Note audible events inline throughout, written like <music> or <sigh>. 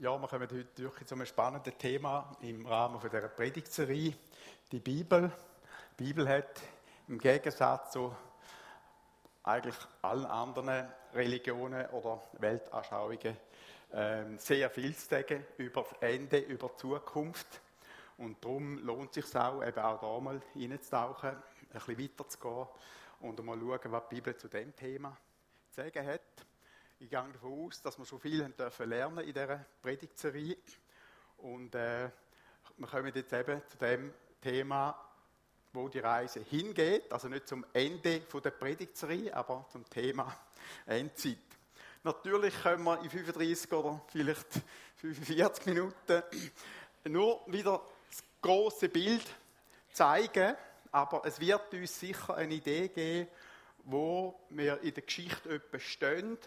ja, wir kommen heute wirklich zu einem spannenden Thema im Rahmen von dieser Predigtserie. Die Bibel. Die Bibel hat im Gegensatz zu eigentlich allen anderen Religionen oder Weltanschauungen ähm, sehr viel zu sagen über das Ende, über die Zukunft. Und darum lohnt es sich auch, eben auch da mal reinzutauchen, ein bisschen weiterzugehen und mal schauen, was die Bibel zu dem Thema zu sagen hat. Ich gehe davon aus, dass wir schon viel haben dürfen lernen in dieser Predigtserie. Und äh, wir kommen jetzt eben zu dem Thema, wo die Reise hingeht. Also nicht zum Ende der Predigtserie, aber zum Thema Endzeit. Natürlich können wir in 35 oder vielleicht 45 Minuten nur wieder das große Bild zeigen, aber es wird uns sicher eine Idee geben, wo wir in der Geschichte stehen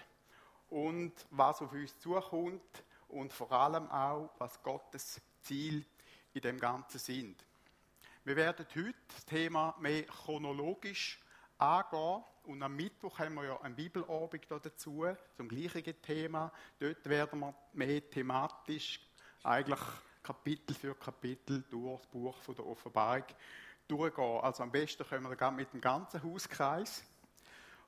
und was auf uns zukommt und vor allem auch, was Gottes Ziel in dem Ganzen sind. Wir werden heute das Thema mehr chronologisch angehen und am Mittwoch haben wir ja einen Bibelabend dazu zum gleichen Thema. Dort werden wir mehr thematisch eigentlich Kapitel für Kapitel durch das Buch von der Offenbarung durchgehen. Also am besten können wir mit dem ganzen Hauskreis.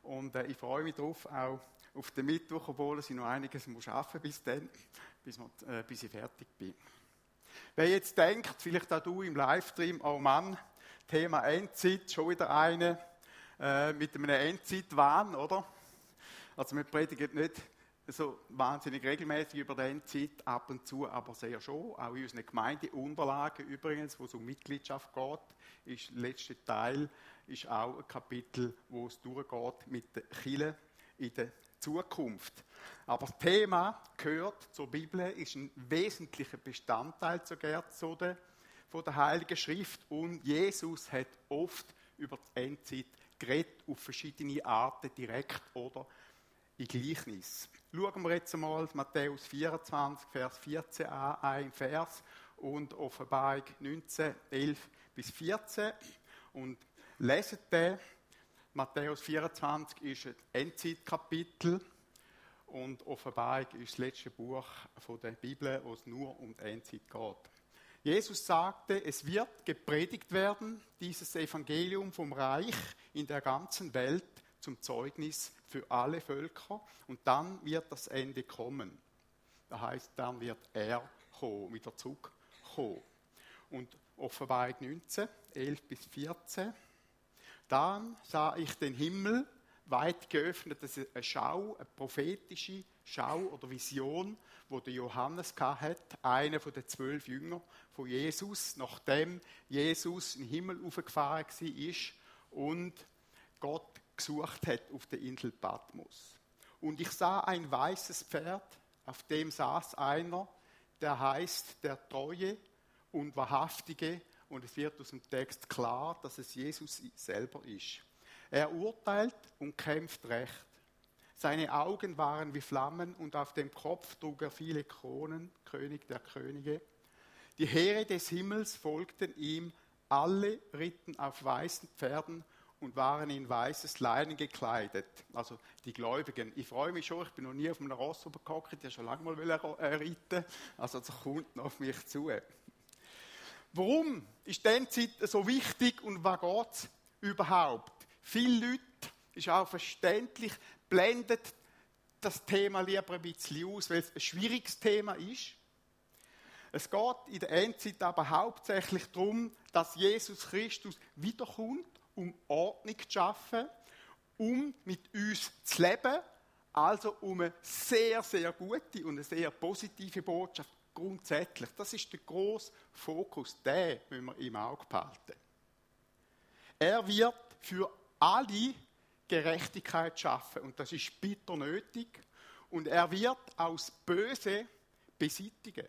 Und äh, ich freue mich darauf, auch auf den Mittwoch, obwohl ich noch einiges muss arbeiten bis dann, bis, äh, bis ich fertig bin. Wer jetzt denkt, vielleicht auch du im Livestream, oh Mann, Thema Endzeit, schon wieder eine äh, mit einem Endzeitwahn, oder? Also wir predigen nicht so wahnsinnig regelmäßig über die Endzeit, ab und zu aber sehr schon. Auch in unseren Gemeindeunterlagen übrigens, wo es um Mitgliedschaft geht, ist der letzte Teil ist auch ein Kapitel, wo es durchgeht mit der Chile in der Zukunft. Aber das Thema gehört zur Bibel, ist ein wesentlicher Bestandteil zu der, von der Heiligen Schrift und Jesus hat oft über die Endzeit geredet, auf verschiedene Arten, direkt oder in Gleichnis. Schauen wir jetzt einmal Matthäus 24, Vers 14 an, ein Vers und Offenbarung 19, 11 bis 14 und lesen den Matthäus 24 ist ein Endzeitkapitel und Offenbarung ist das letzte Buch der Bibel, wo es nur um die Endzeit geht. Jesus sagte, es wird gepredigt werden, dieses Evangelium vom Reich in der ganzen Welt zum Zeugnis für alle Völker und dann wird das Ende kommen. Das heißt, dann wird er kommen, wieder zurückkommen. Und Offenbarung 19, 11 bis 14 dann sah ich den Himmel weit geöffnet. Das ist eine Schau, eine prophetische Schau oder Vision, wo der Johannes hat, einer von den zwölf Jüngern von Jesus, nachdem Jesus in den Himmel aufgefahren war und Gott gesucht hat auf der Insel Patmos. Und ich sah ein weißes Pferd, auf dem saß einer, der heißt der Treue und Wahrhaftige und es wird aus dem Text klar, dass es Jesus selber ist. Er urteilt und kämpft recht. Seine Augen waren wie Flammen und auf dem Kopf trug er viele Kronen, König der Könige. Die Heere des Himmels folgten ihm, alle ritten auf weißen Pferden und waren in weißes Leinen gekleidet. Also die Gläubigen. Ich freue mich schon, ich bin noch nie auf einem Ross gehockt, ich schon lange mal reiten. Also das kommt noch auf mich zu. Warum ist diese Zeit so wichtig und was geht es überhaupt? Viele Leute, ist auch verständlich, blendet das Thema lieber ein bisschen aus, weil es ein schwieriges Thema ist. Es geht in der Endzeit aber hauptsächlich darum, dass Jesus Christus wiederkommt, um Ordnung zu schaffen, um mit uns zu leben, also um eine sehr, sehr gute und eine sehr positive Botschaft grundsätzlich. Das ist der große Fokus, den müssen wir im Auge behalten. Er wird für alle Gerechtigkeit schaffen und das ist bitter nötig und er wird aus Böse beseitigen.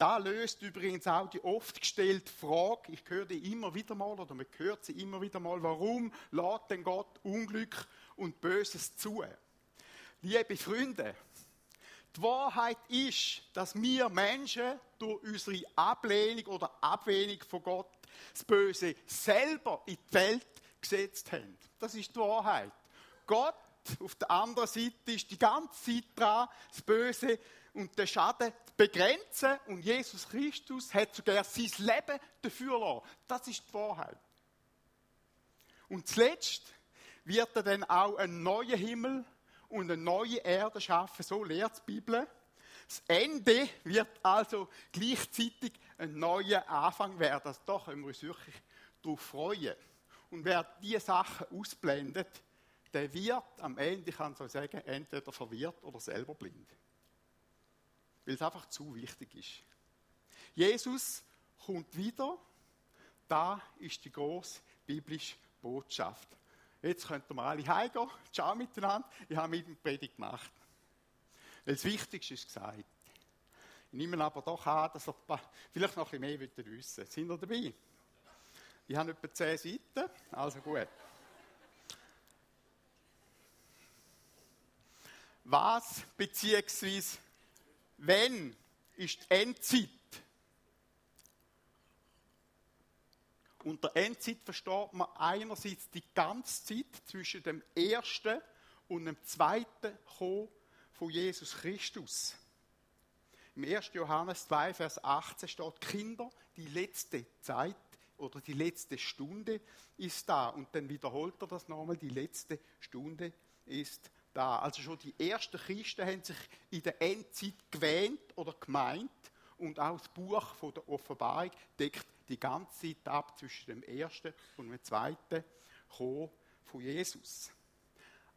Da löst übrigens auch die oft gestellte Frage, ich höre die immer wieder mal, oder man hört sie immer wieder mal, warum lädt denn Gott Unglück und Böses zu? Liebe Freunde, die Wahrheit ist, dass wir Menschen durch unsere Ablehnung oder Ablehnung von Gott das Böse selber in die Welt gesetzt haben. Das ist die Wahrheit. Gott auf der anderen Seite ist die ganze Zeit dran, das Böse und den Schaden zu begrenzen. Und Jesus Christus hat sogar sein Leben dafür lassen. Das ist die Wahrheit. Und zuletzt wird er dann auch einen neuen Himmel und eine neue Erde schaffen. So lehrt die Bibel. Das Ende wird also gleichzeitig ein neuer Anfang werden. Also da können wir uns wirklich darauf freuen. Und wer diese Sachen ausblendet, der wird am Ende, ich kann so sagen, entweder verwirrt oder selber blind. Weil es einfach zu wichtig ist. Jesus kommt wieder. Da ist die große biblische Botschaft. Jetzt könnten wir alle heimgehen. Ciao miteinander. Ich habe mit dem Predigt gemacht. Weil das Wichtigste ist gesagt. Ich nehme aber doch an, dass ihr vielleicht noch ein bisschen mehr wissen wollt. Sind ihr dabei? Ich habe etwa zehn Seiten, also gut. Was beziehungsweise wenn ist die Endzeit? Unter Endzeit versteht man einerseits die ganze Zeit zwischen dem ersten und dem zweiten Kommen von Jesus Christus. Im 1. Johannes 2, Vers 18 steht, Kinder, die letzte Zeit oder die letzte Stunde ist da. Und dann wiederholt er das nochmal, die letzte Stunde ist da. Also schon die ersten Christen haben sich in der Endzeit gewähnt oder gemeint und auch das Buch von der Offenbarung deckt die ganze Zeit ab zwischen dem ersten und dem zweiten Kommen von Jesus.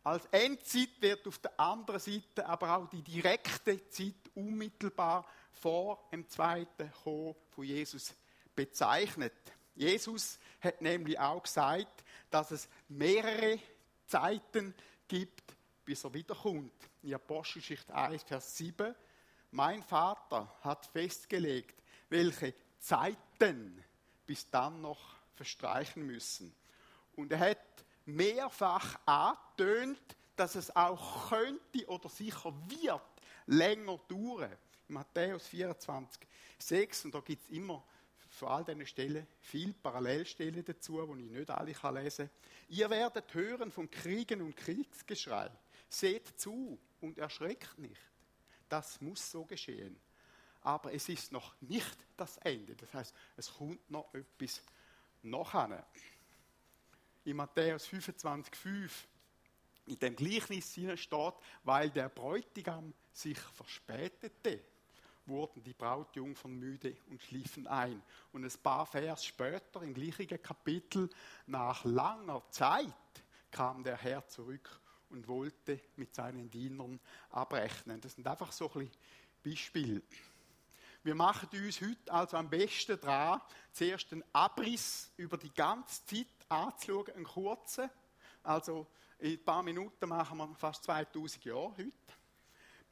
Als Endzeit wird auf der anderen Seite aber auch die direkte Zeit unmittelbar vor dem zweiten Kommen von Jesus bezeichnet. Jesus hat nämlich auch gesagt, dass es mehrere Zeiten gibt, bis er wiederkommt. In Apostelgeschichte 1, Vers 7. Mein Vater hat festgelegt, welche Zeiten bis dann noch verstreichen müssen. Und er hat mehrfach angetönt, dass es auch könnte oder sicher wird länger dauern. Matthäus 24, 6, und da gibt es immer von all diesen Stellen viele Parallelstellen dazu, die ich nicht alle lesen kann. Ihr werdet hören von Kriegen und Kriegsgeschrei. Seht zu und erschreckt nicht. Das muss so geschehen. Aber es ist noch nicht das Ende. Das heißt, es kommt noch etwas nachher. In Matthäus 25, 5 in dem Gleichnis steht, weil der Bräutigam sich verspätete wurden die Brautjungfern müde und schliefen ein. Und ein paar Vers später, im gleichen Kapitel, nach langer Zeit kam der Herr zurück und wollte mit seinen Dienern abrechnen. Das sind einfach so ein Beispiele. Wir machen uns heute also am besten dran, zuerst einen Abriss über die ganze Zeit anzuschauen, einen kurzen. Also in ein paar Minuten machen wir fast 2000 Jahre heute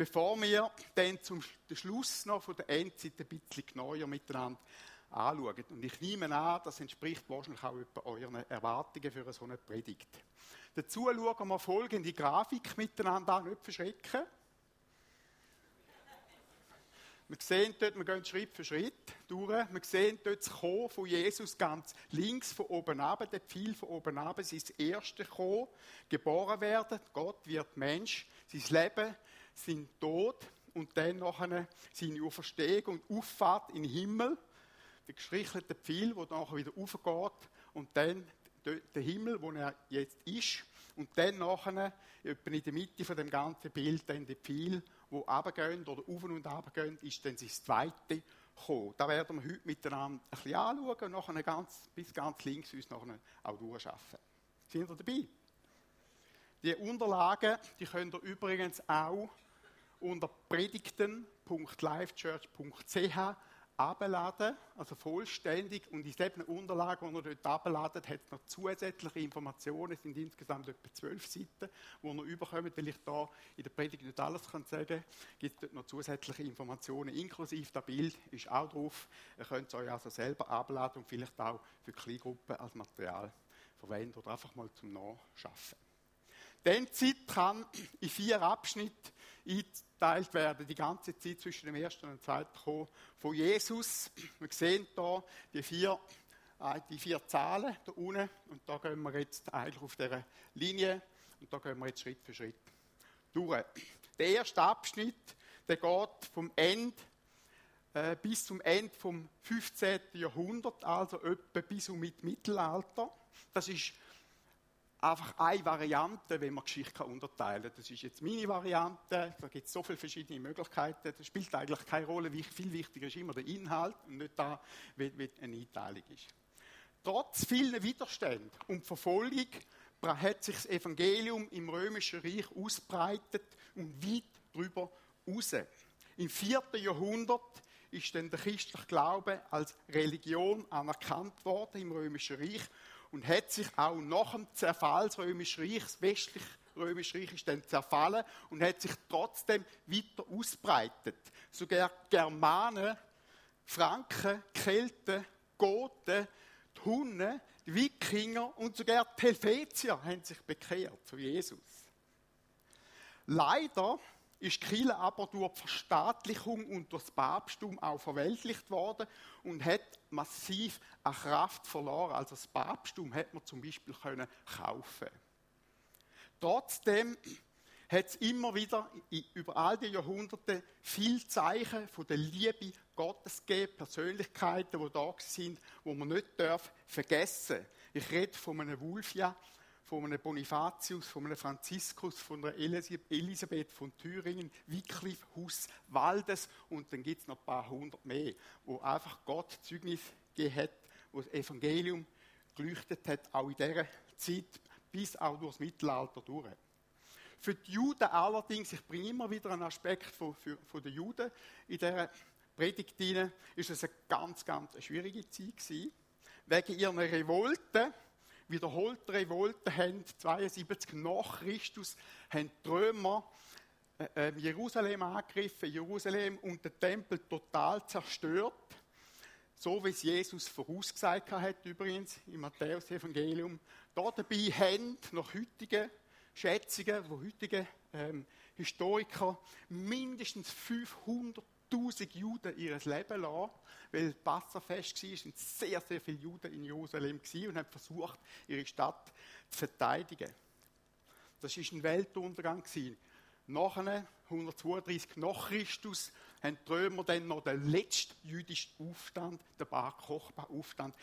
bevor wir dann zum Schluss noch von der Endzeit ein bisschen genauer miteinander anschauen. Und ich nehme an, das entspricht wahrscheinlich auch euren Erwartungen für so eine Predigt. Dazu schauen wir folgende Grafik miteinander an, nicht verschrecken. Wir sehen dort, wir gehen Schritt für Schritt durch. Wir sehen dort das Kommen von Jesus ganz links von oben ab, der Pfeil von oben ab, sein erstes Kommen, geboren werden. Gott wird Mensch, sein Leben sein Tod und dann nachher seine Auferstehung und Auffahrt in den Himmel, der gestrichelte Pfeil, der nachher wieder aufgeht und dann der Himmel, wo er jetzt ist. Und dann nachher, in der Mitte von dem ganzen Bild, dann der Pfeil, wo runtergehen oder auf und runter gehen, ist dann sein zweite kommen. Da werden wir heute miteinander ein bisschen anschauen und nachher ganz, bis ganz links uns nachher auch durchschaffen. Sind ihr dabei? Die Unterlagen, die könnt ihr übrigens auch unter predigten.livechurch.ch abladen, also vollständig. Und in diesen Unterlagen, die ihr dort abladet, hat es noch zusätzliche Informationen. Es sind insgesamt etwa zwölf Seiten, die ihr überkommt, weil ich da in der Predigt nicht alles kann sagen kann. gibt dort noch zusätzliche Informationen, inklusive das Bild ist auch drauf. Ihr könnt es euch also selber abladen und vielleicht auch für Kleingruppen als Material verwenden oder einfach mal zum Nachschaffen. Die Zeit kann in vier Abschnitte eingeteilt werden, die ganze Zeit zwischen dem ersten und zweiten Kommen von Jesus. Wir sehen hier die vier, äh, die vier Zahlen da unten und da gehen wir jetzt eigentlich auf dieser Linie Und da gehen wir jetzt Schritt für Schritt durch. Der erste Abschnitt, der geht vom Ende äh, bis zum Ende vom 15. Jahrhundert, also etwa bis um mit Mittelalter. Das ist einfach eine Variante, wenn man Geschichte unterteilen kann. Das ist jetzt meine Variante, da gibt es so viele verschiedene Möglichkeiten, das spielt eigentlich keine Rolle. Viel wichtiger ist immer der Inhalt und nicht da, wie, wie eine Einteilung ist. Trotz vielen Widerständen und Verfolgung hat sich das Evangelium im Römischen Reich ausbreitet und weit darüber raus. Im 4. Jahrhundert ist dann der christliche Glaube als Religion anerkannt worden im Römischen Reich und hat sich auch nach dem Zerfall des Römischen Reichs, westlich Römische Reich ist dann zerfallen und hat sich trotzdem weiter ausbreitet. Sogar Germanen, Franken, Kelten, Goten, die Hunnen, die Wikinger und sogar die Helvetier haben sich bekehrt zu Jesus. Leider ist Kirche aber durch die Verstaatlichung und durch das Papsttum auch verweltlicht worden und hat massiv an Kraft verloren. Also das Papsttum hat man zum Beispiel können kaufen. Trotzdem hat es immer wieder über all die Jahrhunderte viel Zeichen von der Liebe Gottes gegeben, Persönlichkeiten, die da sind, wo man nicht darf vergessen. Ich rede von einem Wulfia, von einem Bonifatius, von einem Franziskus, von einer Elisabeth von Thüringen, Wycliffe, Hus, Waldes und dann gibt es noch ein paar hundert mehr, wo einfach Gott Zeugnis gegeben hat, wo das Evangelium geleuchtet hat, auch in dieser Zeit, bis auch durchs Mittelalter durch. Für die Juden allerdings, ich bringe immer wieder einen Aspekt von, für, von den Juden in dieser Predigt hinein, ist es eine ganz, ganz schwierige Zeit gewesen. Wegen ihrer Revolte, wiederholte Revolte haben 72 nach Christus haben die Römer äh, äh, Jerusalem angegriffen, Jerusalem und den Tempel total zerstört. So wie es Jesus vorausgesagt hat, übrigens im Matthäus-Evangelium. Da dabei haben nach heutigen Schätzungen, wo heutige ähm, Historiker mindestens 500.000 Juden ihr Leben lassen weil Passafest war, sind sehr, sehr viele Juden in Jerusalem und haben versucht, ihre Stadt zu verteidigen. Das war ein Weltuntergang. Nachher, 132 nach Christus, haben die Römer dann noch den letzten jüdischen Aufstand, den Bar Kochba-Aufstand,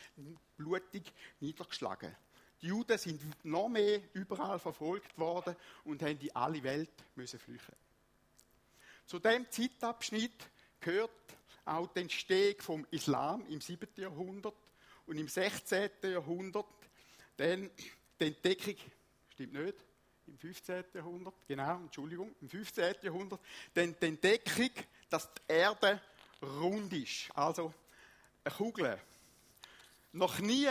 blutig niedergeschlagen. Die Juden sind noch mehr überall verfolgt worden und haben in alle Welt müssen flüchten. Zu dem Zeitabschnitt gehört auch die Entstehung vom Islam im 7. Jahrhundert und im 16. Jahrhundert dann die Entdeckung, stimmt nicht, im 15. Jahrhundert, genau, Entschuldigung, im 15. Jahrhundert, dann die Entdeckung, dass die Erde rund ist, also eine Kugel. Noch nie,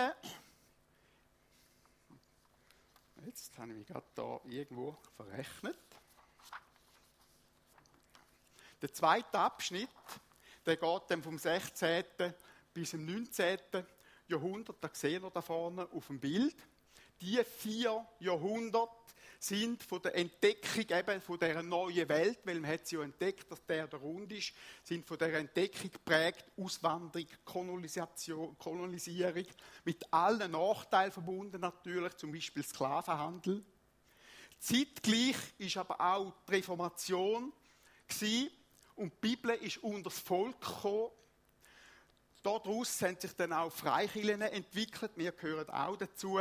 jetzt habe ich mich gerade da irgendwo verrechnet, der zweite Abschnitt der geht dann vom 16. bis zum 19. Jahrhundert, da sehen wir da vorne auf dem Bild. Die vier Jahrhunderte sind von der Entdeckung eben von dieser neuen Welt, weil man hat sie ja entdeckt, dass der der rund ist, sind von der Entdeckung geprägt Auswanderung, Kolonisation, Kolonisierung, mit allen Nachteilen verbunden natürlich, zum Beispiel Sklavenhandel. Zeitgleich ist aber auch die Reformation gewesen, und die Bibel ist unter das Volk gekommen. Daraus haben sich dann auch Freikirchen entwickelt. Wir gehören auch dazu,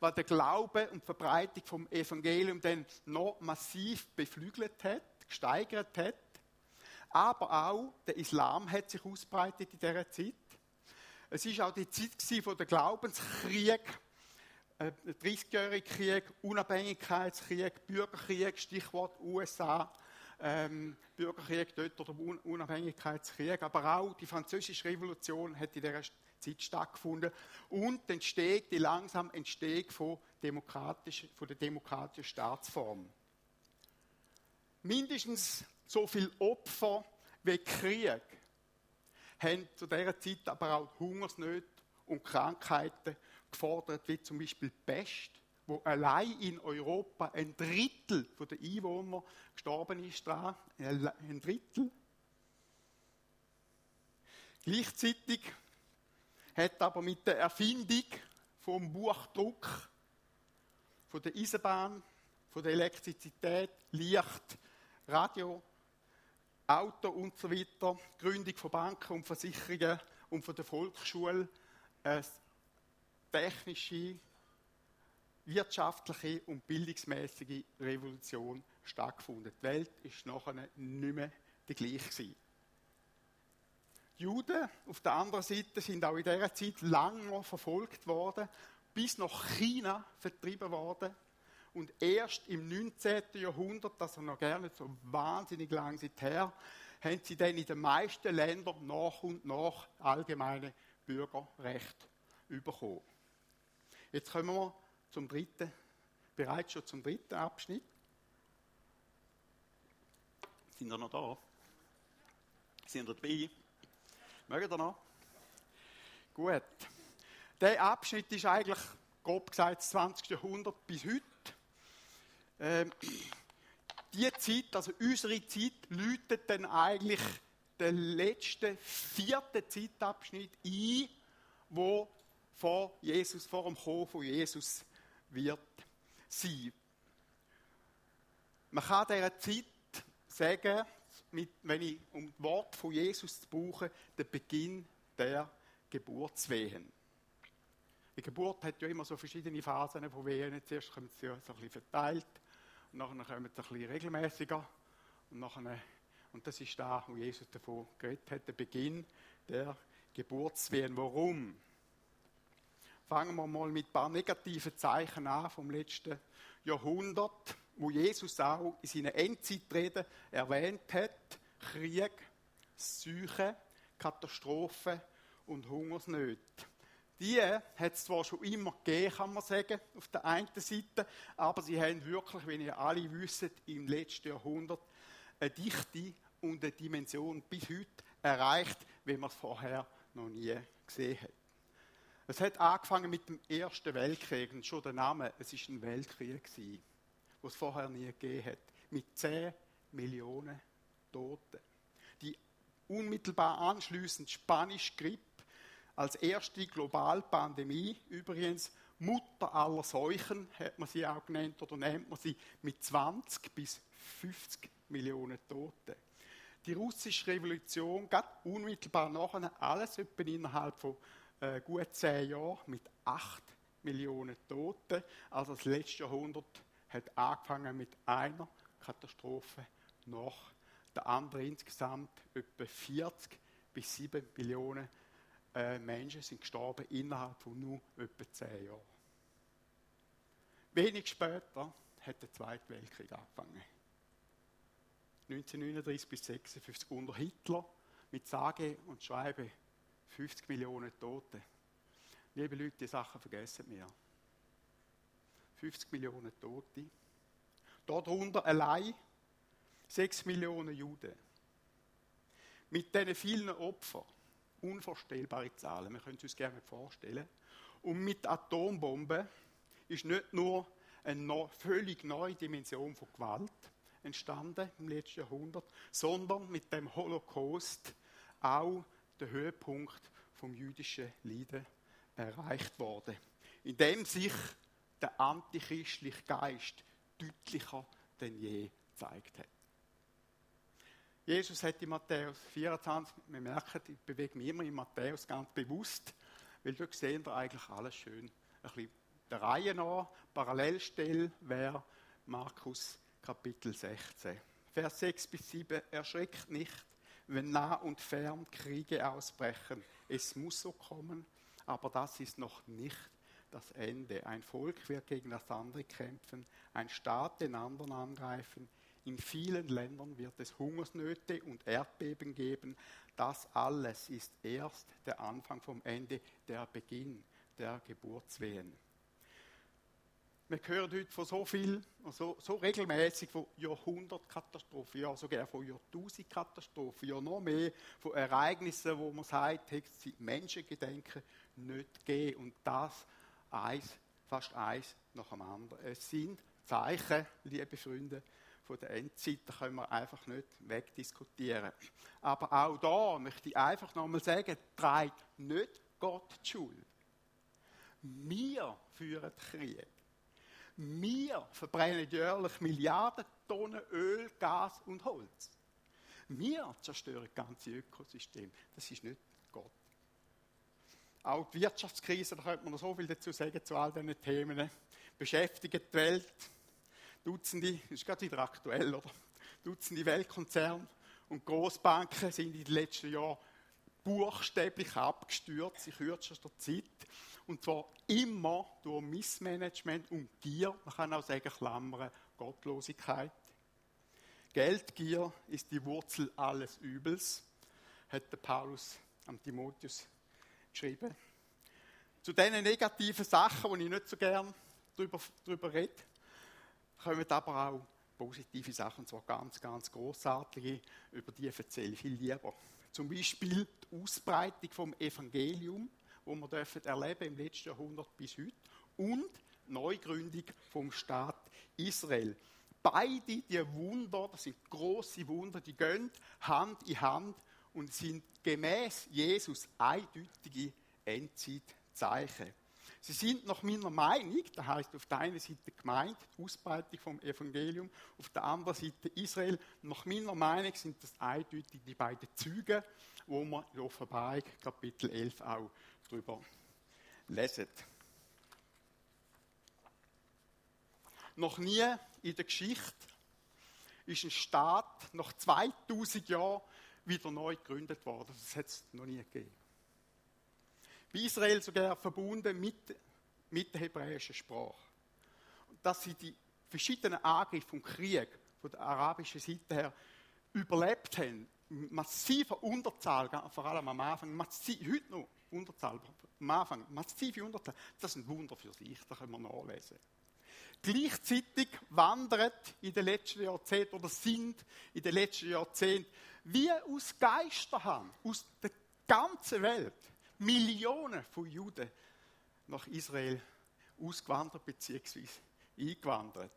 weil der Glaube und die Verbreitung vom Evangelium dann noch massiv beflügelt hat, gesteigert hat. Aber auch der Islam hat sich ausbreitet in dieser Zeit. Es ist auch die Zeit von der Glaubenskrieg, äh, 30-jährige Krieg, Unabhängigkeitskrieg, Bürgerkrieg, Stichwort USA, ähm, Bürgerkrieg dort oder Unabhängigkeitskrieg, aber auch die französische Revolution hat in dieser Zeit stattgefunden und die Entstehung, die langsam Entstehung von, demokratisch, von der demokratischen Staatsform. Mindestens so viele Opfer wie Krieg haben zu dieser Zeit aber auch Hungersnöte und Krankheiten gefordert, wie zum Beispiel Pest wo allein in Europa ein Drittel der Einwohner gestorben ist dran. Ein Drittel. Gleichzeitig hat aber mit der Erfindung vom Buchdruck, von der Eisenbahn, von der Elektrizität, Licht, Radio, Auto und so weiter, Gründung von Banken und Versicherungen und von der Volksschule, eine technische, wirtschaftliche und bildungsmäßige Revolution stattgefunden. Die Welt ist nachher nicht mehr die gleiche. Die Juden auf der anderen Seite sind auch in dieser Zeit lange verfolgt worden, bis nach China vertrieben worden. Und erst im 19. Jahrhundert, das ist noch gerne so wahnsinnig lang seither, haben sie dann in den meisten Ländern nach und nach allgemeine Bürgerrecht bekommen. Jetzt kommen wir zum dritten, bereits schon zum dritten Abschnitt. Sind wir noch da? Sind wir dabei? Mögen ihr noch? Gut. Der Abschnitt ist eigentlich, grob gesagt, das 20. Jahrhundert bis heute. Ähm, die Zeit, also unsere Zeit, läutet dann eigentlich den letzten, vierten Zeitabschnitt ein, wo vor Jesus, vor dem Kommen von Jesus wird sein. Man kann dieser Zeit sagen, mit, wenn ich um das Wort von Jesus zu brauchen, der Beginn der Geburtswehen. Die Geburt hat ja immer so verschiedene Phasen von Wehen. Zuerst kommen sie ja so ein bisschen verteilt, und nachher kommen sie ein bisschen regelmäßiger. Und, nachher, und das ist da, wo Jesus davon geredet hat, der Beginn der Geburtswehen. Warum? Fangen wir mal mit ein paar negativen Zeichen an vom letzten Jahrhundert wo Jesus auch in seinen Endzeitreden erwähnt hat, Krieg, Seuche, Katastrophen und Hungersnöte. Die hat es zwar schon immer gegeben, kann man sagen, auf der einen Seite, aber sie haben wirklich, wie ihr alle wisst, im letzten Jahrhundert eine Dichte und eine Dimension bis heute erreicht, wie man es vorher noch nie gesehen hat. Es hat angefangen mit dem Ersten Weltkrieg und schon der Name, es ist ein Weltkrieg gewesen was es vorher nie gegeben hat. Mit 10 Millionen Toten. Die unmittelbar anschließend spanische Grippe als erste Globalpandemie, übrigens Mutter aller Seuchen, hat man sie auch genannt oder nennt man sie, mit 20 bis 50 Millionen Toten. Die russische Revolution, gerade unmittelbar nachher, alles etwa innerhalb von äh, gut zehn Jahren mit 8 Millionen Toten, also das letzte Jahrhundert hat angefangen mit einer Katastrophe nach der anderen. Insgesamt etwa 40 bis 7 Millionen äh, Menschen sind gestorben innerhalb von nur etwa 10 Jahren. Wenig später hat der Zweite Weltkrieg angefangen. 1939 bis 1956 unter Hitler mit sage und schreibe 50 Millionen Tote. Liebe Leute, die Sachen vergessen wir. 50 Millionen Tote. Darunter allein 6 Millionen Juden. Mit diesen vielen Opfern, unvorstellbare Zahlen, wir können es uns gerne vorstellen. Und mit Atombomben ist nicht nur eine völlig neue Dimension von Gewalt entstanden im letzten Jahrhundert, sondern mit dem Holocaust auch der Höhepunkt vom jüdischen Leiden erreicht worden, indem sich der antichristliche Geist deutlicher denn je gezeigt hat. Jesus hat in Matthäus 24, wir merken, ich bewege mich immer in Matthäus ganz bewusst, weil dort sehen wir eigentlich alles schön. Ein bisschen der Reihe nach, Parallelstelle wäre Markus Kapitel 16. Vers 6 bis 7, erschreckt nicht, wenn nah und fern Kriege ausbrechen. Es muss so kommen, aber das ist noch nicht das Ende. Ein Volk wird gegen das andere kämpfen, ein Staat den anderen angreifen. In vielen Ländern wird es Hungersnöte und Erdbeben geben. Das alles ist erst der Anfang vom Ende, der Beginn der Geburtswehen. Wir hören heute von so viel, so, so regelmäßig von Jahrhundertkatastrophen, ja sogar von Jahrtausendkatastrophen, ja noch mehr von Ereignissen, wo man sagt, es seit Menschengedenken nicht gegeben. Und das eins, fast eins nach dem anderen. Es sind Zeichen, liebe Freunde, von der Endzeit, da können wir einfach nicht wegdiskutieren. Aber auch da möchte ich einfach nochmal sagen, trägt nicht Gott die Schuld. Wir führen Krieg. Wir verbrennen jährlich Milliarden Tonnen Öl, Gas und Holz. Wir zerstören ganze Ökosystem. Das ist nicht Gott. Auch die Wirtschaftskrise, da könnte man noch so viel dazu sagen zu all diesen Themen, beschäftigt die Welt. Dutzende, das ist gerade wieder aktuell, oder? Dutzende Weltkonzerne und Großbanken sind in den letzten Jahren buchstäblich abgestürzt in kürzester Zeit. Und zwar immer durch Missmanagement und Gier, man kann auch sagen Klammern, Gottlosigkeit. Geldgier ist die Wurzel alles Übels, hat der Paulus am Timotheus geschrieben. Zu diesen negativen Sachen, wo ich nicht so gern darüber, darüber rede, kommen aber auch positive Sachen, und zwar ganz, ganz großartige, über die erzähle ich viel lieber. Zum Beispiel die Ausbreitung vom Evangelium, wo wir dürfen erleben im letzten Jahrhundert bis heute, und die Neugründung vom Staat Israel. Beide die Wunder, das sind große Wunder, die gehen Hand in Hand und sind gemäß Jesus eindeutige Endzeitzeichen. Sie sind nach meiner Meinung, das heißt auf der einen Seite Gemeinde, die Ausbreitung vom Evangelium, auf der anderen Seite Israel. Nach meiner Meinung sind das eindeutig die beiden Züge, wo wir in Offenbarung Kapitel 11 auch drüber lesen. Noch nie in der Geschichte ist ein Staat nach 2000 Jahren wieder neu gegründet worden. Das hat es noch nie gegeben bei Israel sogar verbunden mit, mit der hebräischen Sprache. Und dass sie die verschiedenen Angriffe und Kriege von der arabischen Seite her überlebt haben, massiver Unterzahl, vor allem am Anfang, massiv, heute noch Unterzahl, am Anfang, massive Unterzahl, das ist ein Wunder für sich, das können wir nachlesen. Gleichzeitig wandert in den letzten Jahrzehnten oder sind in den letzten Jahrzehnten wie aus Geisterhand, aus der ganzen Welt, Millionen von Juden nach Israel ausgewandert bzw. eingewandert.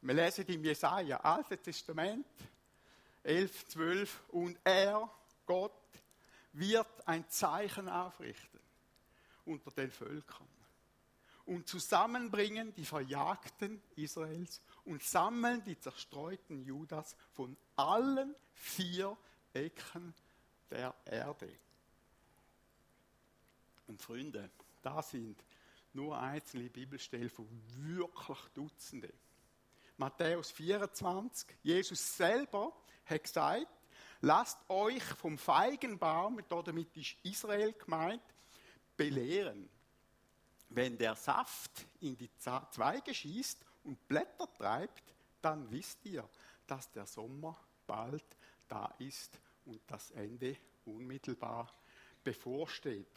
Wir lesen im Jesaja, Altes Testament 11, 12, und er, Gott, wird ein Zeichen aufrichten unter den Völkern und zusammenbringen die Verjagten Israels und sammeln die zerstreuten Judas von allen vier Ecken der Erde. Und Freunde, da sind nur einzelne Bibelstellen von wirklich Dutzenden. Matthäus 24, Jesus selber hat gesagt, lasst euch vom Feigenbaum, damit ist Israel gemeint, belehren. Wenn der Saft in die Zweige schießt und Blätter treibt, dann wisst ihr, dass der Sommer bald da ist und das Ende unmittelbar bevorsteht.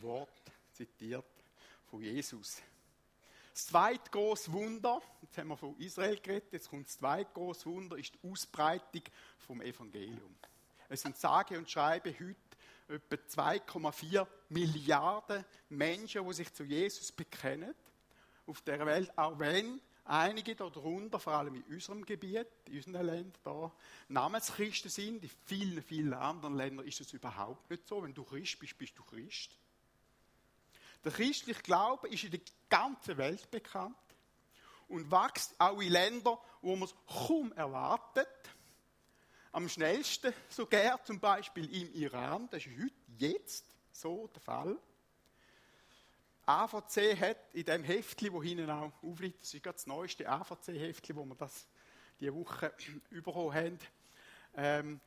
Wort zitiert von Jesus. Das zweite große Wunder, jetzt haben wir von Israel geredet, jetzt kommt das zweite große Wunder, ist die Ausbreitung vom Evangelium. Es sind sage und schreibe heute etwa 2,4 Milliarden Menschen, die sich zu Jesus bekennen auf der Welt, auch wenn einige darunter, vor allem in unserem Gebiet, in unseren Ländern, da Namenschristen sind. In vielen, vielen anderen Ländern ist es überhaupt nicht so. Wenn du Christ bist, bist du Christ. Der christliche Glaube ist in der ganzen Welt bekannt und wächst auch in Ländern, wo man es kaum erwartet. Am schnellsten sogar zum Beispiel im Iran, das ist heute, jetzt so der Fall. AVC hat in dem Heftli, wo hinten auch aufliegt, das ist das neueste AVC-Heftli, wo wir das diese Woche <clears throat> bekommen haben, ähm,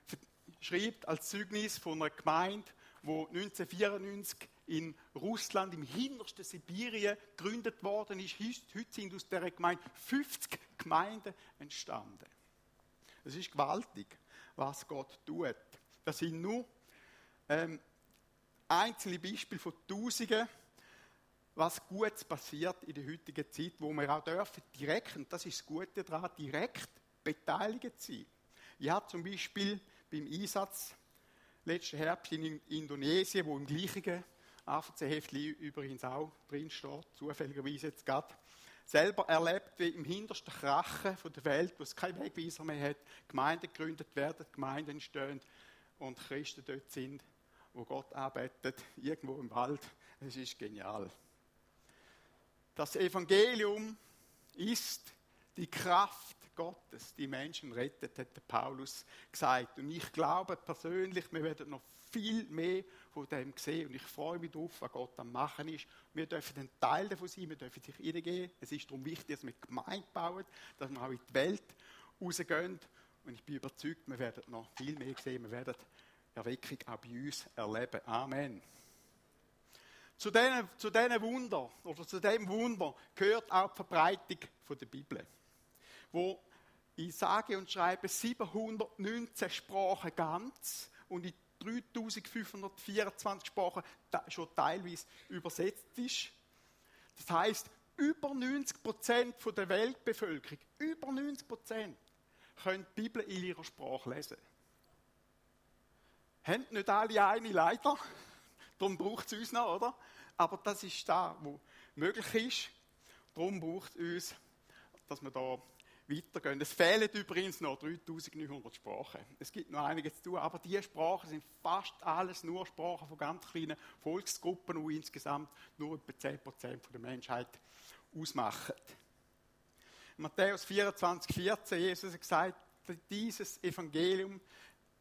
schreibt als Zeugnis von einer Gemeinde, wo 1994 in Russland, im hintersten Sibirien gegründet worden ist. Heute sind aus dieser Gemeinde 50 Gemeinden entstanden. Es ist gewaltig, was Gott tut. Das sind nur ähm, einzelne Beispiele von Tausenden, was Gutes passiert in der heutigen Zeit, wo wir auch dürfen direkt, und das ist das Gute daran, direkt beteiligt sein. Ich habe zum Beispiel beim Einsatz letzten Herbst in Indonesien, wo im gleichen AVC-Heftli übrigens auch drin steht, zufälligerweise jetzt gerade, selber erlebt, wie im hintersten Krachen von der Welt, wo es keinen Wegweiser mehr hat, Gemeinden gegründet werden, Gemeinden entstehen und Christen dort sind, wo Gott arbeitet, irgendwo im Wald. Es ist genial. Das Evangelium ist die Kraft Gottes, die Menschen rettet, hat Paulus gesagt. Und ich glaube persönlich, wir werden noch viel mehr von dem sehen. Und ich freue mich darauf, was Gott am Machen ist. Wir dürfen ein Teil davon sein, wir dürfen sich hineingehen. Es ist darum wichtig, dass wir Gemeinde bauen, dass wir auch in die Welt rausgehen. Und ich bin überzeugt, wir werden noch viel mehr sehen. Wir werden Erweckung auch bei uns erleben. Amen. Zu diesen, zu diesen Wunder oder zu dem Wunder gehört auch die Verbreitung der Bibel, wo ich sage und schreibe 719 Sprachen ganz und in 3524 Sprachen schon teilweise übersetzt ist. Das heißt, über 90 Prozent der Weltbevölkerung, über 90 Prozent, können die Bibel in ihrer Sprache lesen. Haben nicht alle eine leider, darum braucht es uns noch, oder? Aber das ist da, wo möglich ist. Darum braucht es uns, dass wir da weitergehen. Es fehlen übrigens noch 3900 Sprachen. Es gibt noch einiges zu tun, aber diese Sprachen sind fast alles nur Sprachen von ganz kleinen Volksgruppen, die insgesamt nur etwa 10% der Menschheit ausmachen. Matthäus 24, 14, Jesus hat gesagt, dieses Evangelium,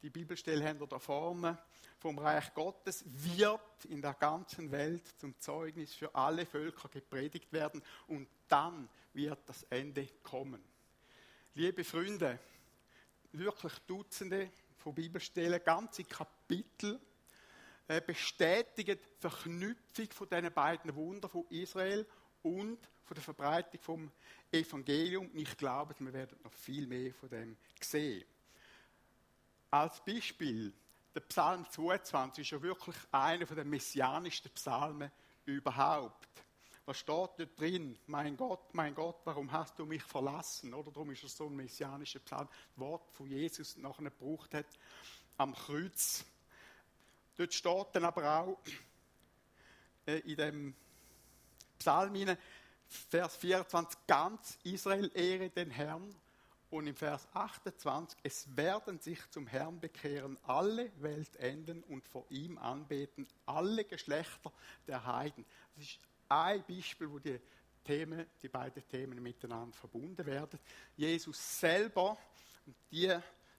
die Bibelstelle haben wir da vorne, vom Reich Gottes wird in der ganzen Welt zum Zeugnis für alle Völker gepredigt werden und dann wird das Ende kommen. Liebe Freunde, wirklich Dutzende von Bibelstellen, ganze Kapitel äh, bestätigen die Verknüpfung von diesen beiden Wunder von Israel und von der Verbreitung vom Evangelium. Ich glaube, wir werden noch viel mehr von dem sehen. Als Beispiel der Psalm 22 ist ja wirklich einer der messianischsten Psalmen überhaupt. Was steht da drin? Mein Gott, mein Gott, warum hast du mich verlassen? Oder darum ist es so ein messianischer Psalm, Wort von Jesus nachher gebraucht hat am Kreuz. Dort steht dann aber auch äh, in dem Psalm, Vers 24, ganz Israel ehre den Herrn und im Vers 28, es werden sich zum Herrn bekehren alle Weltenden und vor ihm anbeten alle Geschlechter der Heiden. Das ist ein Beispiel, wo die Themen, die beiden Themen miteinander verbunden werden. Jesus selber, und die,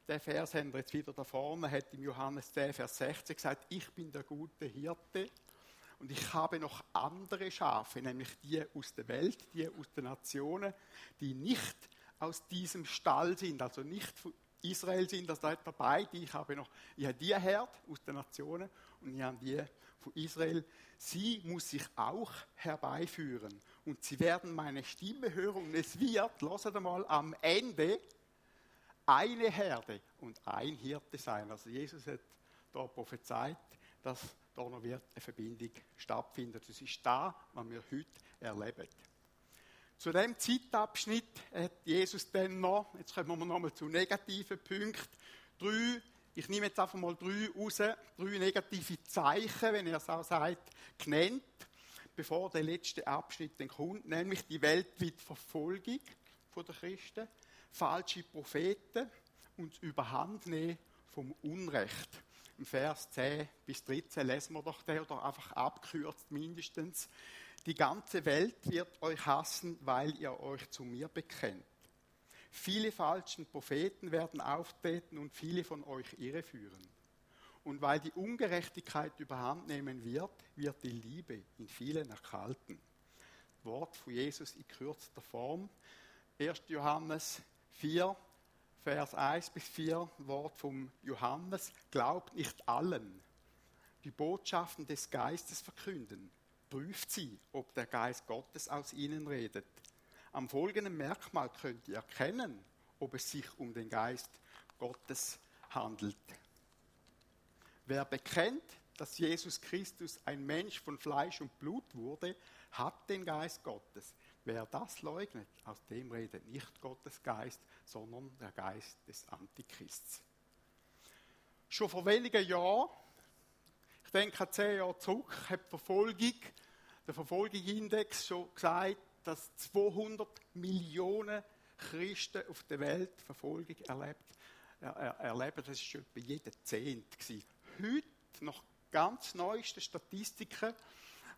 der Vers haben wir jetzt wieder da vorne, hat im Johannes 10, Vers 16 gesagt, ich bin der gute Hirte und ich habe noch andere Schafe, nämlich die aus der Welt, die aus den Nationen, die nicht aus diesem Stall sind, also nicht von Israel sind, das da dabei, die ich habe noch, ich habe die Herd aus den Nationen und ich habe die von Israel. Sie muss ich auch herbeiführen und sie werden meine Stimme hören und es wird, lasst mal, am Ende eine Herde und ein Hirte sein. Also Jesus hat da prophezeit, dass da noch wird eine Verbindung stattfinden. Das ist da, was wir heute erleben. Zu dem Zeitabschnitt hat Jesus dann noch, jetzt kommen wir nochmal zu negativen Punkten, drei, ich nehme jetzt einfach mal drei raus, drei negative Zeichen, wenn er es auch sagt, genannt, bevor der letzte Abschnitt dann kommt, nämlich die weltweite Verfolgung der Christen, falsche Propheten und das Überhandnehmen vom Unrecht. Im Vers 10 bis 13 lesen wir doch den, oder einfach abkürzt mindestens. Die ganze Welt wird euch hassen, weil ihr euch zu mir bekennt. Viele falschen Propheten werden auftreten und viele von euch irreführen. Und weil die Ungerechtigkeit überhand nehmen wird, wird die Liebe in vielen erkalten. Wort von Jesus in kürzester Form. 1. Johannes 4, Vers 1 bis 4, Wort vom Johannes. Glaubt nicht allen, die Botschaften des Geistes verkünden prüft sie, ob der Geist Gottes aus ihnen redet. Am folgenden Merkmal könnt ihr erkennen, ob es sich um den Geist Gottes handelt. Wer bekennt, dass Jesus Christus ein Mensch von Fleisch und Blut wurde, hat den Geist Gottes. Wer das leugnet, aus dem redet nicht Gottes Geist, sondern der Geist des Antichrists. Schon vor wenigen Jahren ich denke, zehn Jahre zurück hat die Verfolgung, der Verfolgungsindex schon gesagt, dass 200 Millionen Christen auf der Welt Verfolgung erlebt, er, erleben. Das war etwa jeder Zehnt. Heute, nach ganz neuesten Statistiken,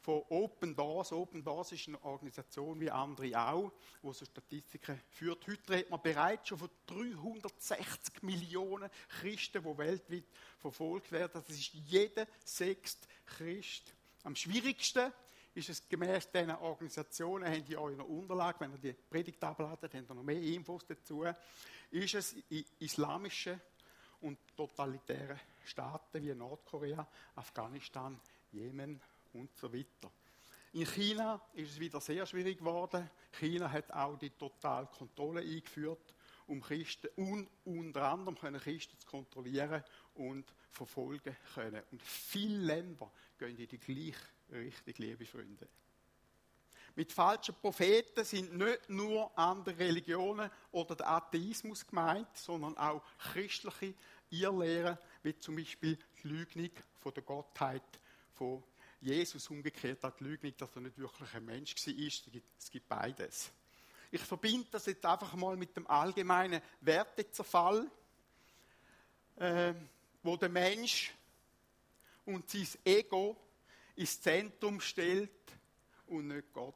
von Open Doors. Open Doors ist eine Organisation wie andere auch, wo so Statistiken führt. Heute redet man bereits schon von 360 Millionen Christen, die weltweit verfolgt werden. Das ist jeder sechste Christ. Am schwierigsten ist es gemäß diesen Organisationen, haben die in eurer Unterlage, wenn ihr die Predigt abladet, habt ihr noch mehr Infos dazu, ist es in islamischen und totalitären Staaten wie Nordkorea, Afghanistan, Jemen und so weiter. In China ist es wieder sehr schwierig geworden. China hat auch die totale Kontrolle eingeführt, um Christen und unter anderem können Christen zu kontrollieren und verfolgen können. Und viele Länder gehen in die gleiche Richtung, liebe Freunde. Mit falschen Propheten sind nicht nur andere Religionen oder der Atheismus gemeint, sondern auch christliche Irrlehren, wie zum Beispiel die Lügnung von der Gottheit von Jesus, umgekehrt auch die Lügnung, dass er nicht wirklich ein Mensch war. Es gibt beides. Ich verbinde das jetzt einfach mal mit dem allgemeinen Wertezerfall, äh, wo der Mensch und sein Ego ins Zentrum stellt und nicht Gott.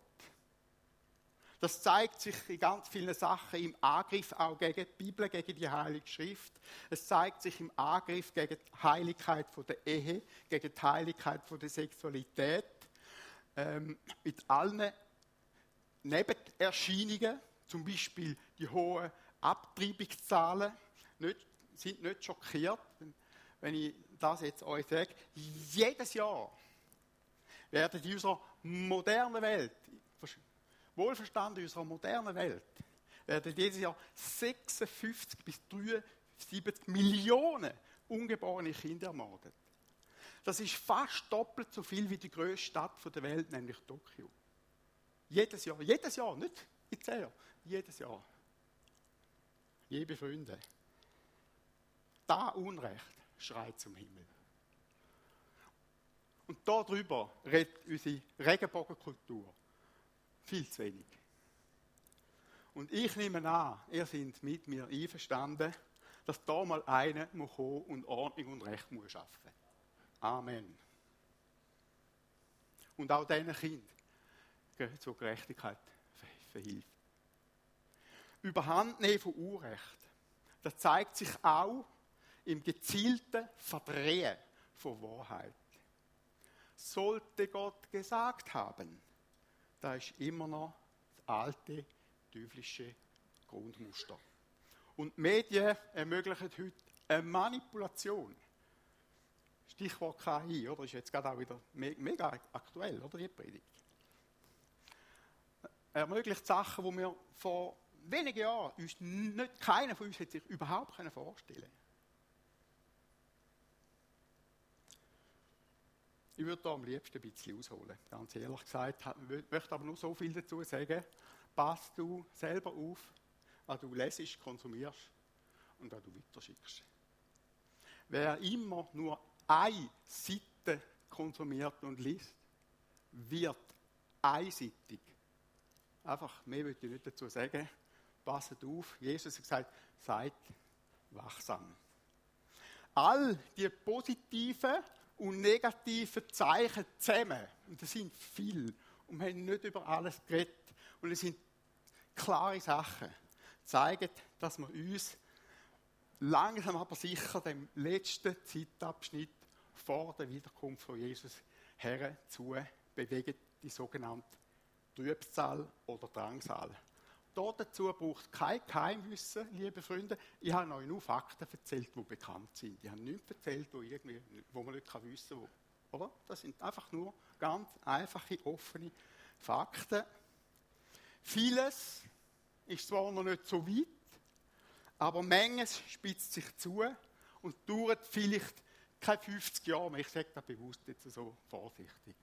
Das zeigt sich in ganz vielen Sachen im Angriff auch gegen die Bibel, gegen die Heilige Schrift. Es zeigt sich im Angriff gegen die Heiligkeit der Ehe, gegen die Heiligkeit der Sexualität, ähm, mit allen Nebenerscheinungen, zum Beispiel die hohen Abtreibungszahlen, nicht, sind nicht schockiert, wenn ich das jetzt euch sage. Jedes Jahr werden in unserer modernen Welt, wohlverstanden in unserer modernen Welt, werden jedes Jahr 56 bis 73 Millionen ungeborene Kinder ermordet. Das ist fast doppelt so viel wie die größte Stadt der Welt, nämlich Tokio. Jedes Jahr, jedes Jahr, nicht in zehn Jahren, jedes Jahr. Liebe Freunde, da Unrecht schreit zum Himmel. Und darüber redet unsere Regenbogenkultur viel zu wenig. Und ich nehme an, ihr seid mit mir einverstanden, dass da mal einer muss kommen und Ordnung und Recht muss schaffen. Amen. Und auch diesen Kind zur Gerechtigkeit verhilft. Überhandnehmen von Urrecht. Das zeigt sich auch im gezielten Verdrehen von Wahrheit sollte Gott gesagt haben. Da ist immer noch das alte teuflische Grundmuster. Und Medien ermöglichen heute eine Manipulation. Stichwort KI, oder? Ist jetzt gerade auch wieder mega aktuell, oder? Die Predigt. Ermöglicht Sachen, die wir vor wenigen Jahren uns nicht, keiner von uns hätte sich überhaupt vorstellen können. Ich würde da am liebsten ein bisschen ausholen, ganz ehrlich gesagt. Ich möchte aber nur so viel dazu sagen. Pass du selber auf, was du lesest, konsumierst und was du weiterschickst. Wer immer nur eine Seite konsumiert und liest, wird einseitig. Einfach, mehr würde ich nicht dazu sagen. Passet auf. Jesus hat gesagt, seid wachsam. All die positiven und negative Zeichen zusammen, und das sind viel, und wir haben nicht über alles geredet, und es sind klare Sachen, zeigen, dass wir uns langsam aber sicher dem letzten Zeitabschnitt vor der Wiederkunft von Jesus her zu bewegen, die sogenannte Trübsal oder Drangsal. Dazu braucht es kein Geheimwissen, liebe Freunde. Ich habe euch nur Fakten erzählt, die bekannt sind. Ich habe nichts erzählt, wo, irgendwie, wo man nicht wissen kann. Oder? Das sind einfach nur ganz einfache, offene Fakten. Vieles ist zwar noch nicht so weit, aber Menges spitzt sich zu und dauert vielleicht keine 50 Jahre mehr. Ich sage das bewusst jetzt so vorsichtig.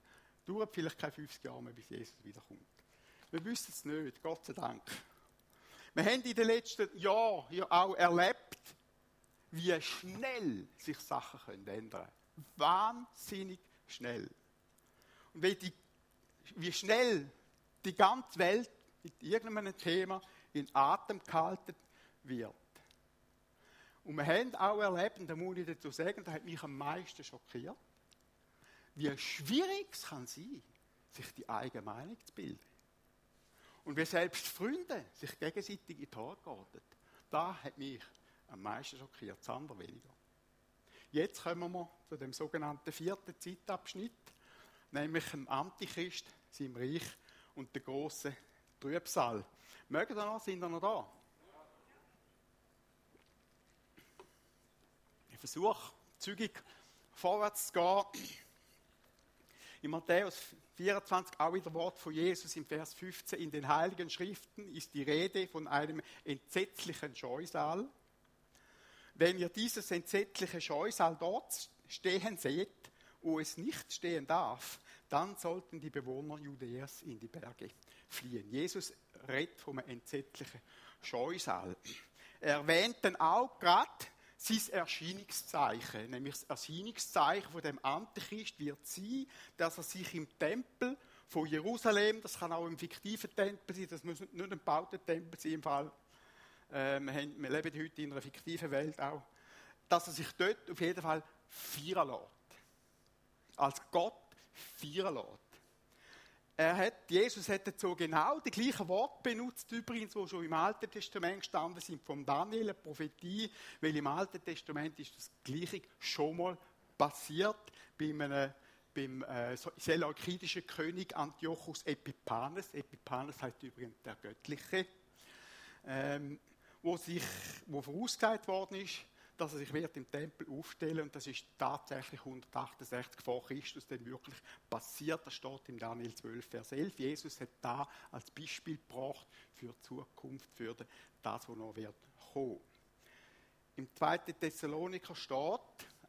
Dauert vielleicht keine 50 Jahre mehr, bis Jesus wiederkommt. Wir wissen es nicht, Gott sei Dank. Wir haben in den letzten Jahren ja auch erlebt, wie schnell sich Sachen können ändern können. Wahnsinnig schnell. Und wie, die, wie schnell die ganze Welt mit irgendeinem Thema in Atem gehalten wird. Und wir haben auch erlebt, und da muss ich dazu sagen, das hat mich am meisten schockiert, wie schwierig es kann sein sich die eigene Meinung zu bilden. Und wie selbst Freunde sich gegenseitig in die Haare geraten. Da hat mich am meisten schockiert, das andere weniger. Jetzt kommen wir zu dem sogenannten vierten Zeitabschnitt, nämlich dem Antichrist, seinem Reich und der großen Trübsal. Mögen ihr noch? Sind ihr noch da? Ich versuche, zügig vorwärts zu gehen. In Matthäus 24 auch wieder Wort von Jesus im Vers 15. In den Heiligen Schriften ist die Rede von einem entsetzlichen Scheusal. Wenn ihr dieses entsetzliche Scheusal dort stehen seht, wo es nicht stehen darf, dann sollten die Bewohner Judäas in die Berge fliehen. Jesus redet vom entsetzlichen Scheusal. Er erwähnt dann auch gerade sein Erscheinungszeichen, nämlich das Erscheinungszeichen von dem Antichrist wird sein, dass er sich im Tempel von Jerusalem, das kann auch im fiktiven Tempel sein, das muss nicht ein gebauter Tempel sein im Fall, äh, wir, haben, wir, leben heute in einer fiktiven Welt auch, dass er sich dort auf jeden Fall feiern lässt. Als Gott feiern lässt. Er hat, Jesus hat dazu genau die gleichen Worte benutzt, übrigens, die schon im Alten Testament gestanden sind, vom Daniel, eine Prophetie, weil im Alten Testament ist das Gleiche schon mal passiert, bei einem, beim äh, seleukidischen König Antiochus Epiphanes. Epiphanes heißt übrigens der Göttliche, ähm, wo, sich, wo vorausgesagt worden ist, dass er sich wird im Tempel aufstellen und das ist tatsächlich 168 vor Christus dann wirklich passiert. Das steht im Daniel 12, Vers 11. Jesus hat da als Beispiel gebracht für die Zukunft, für das, was noch wird kommen. Im 2. Thessaloniker steht,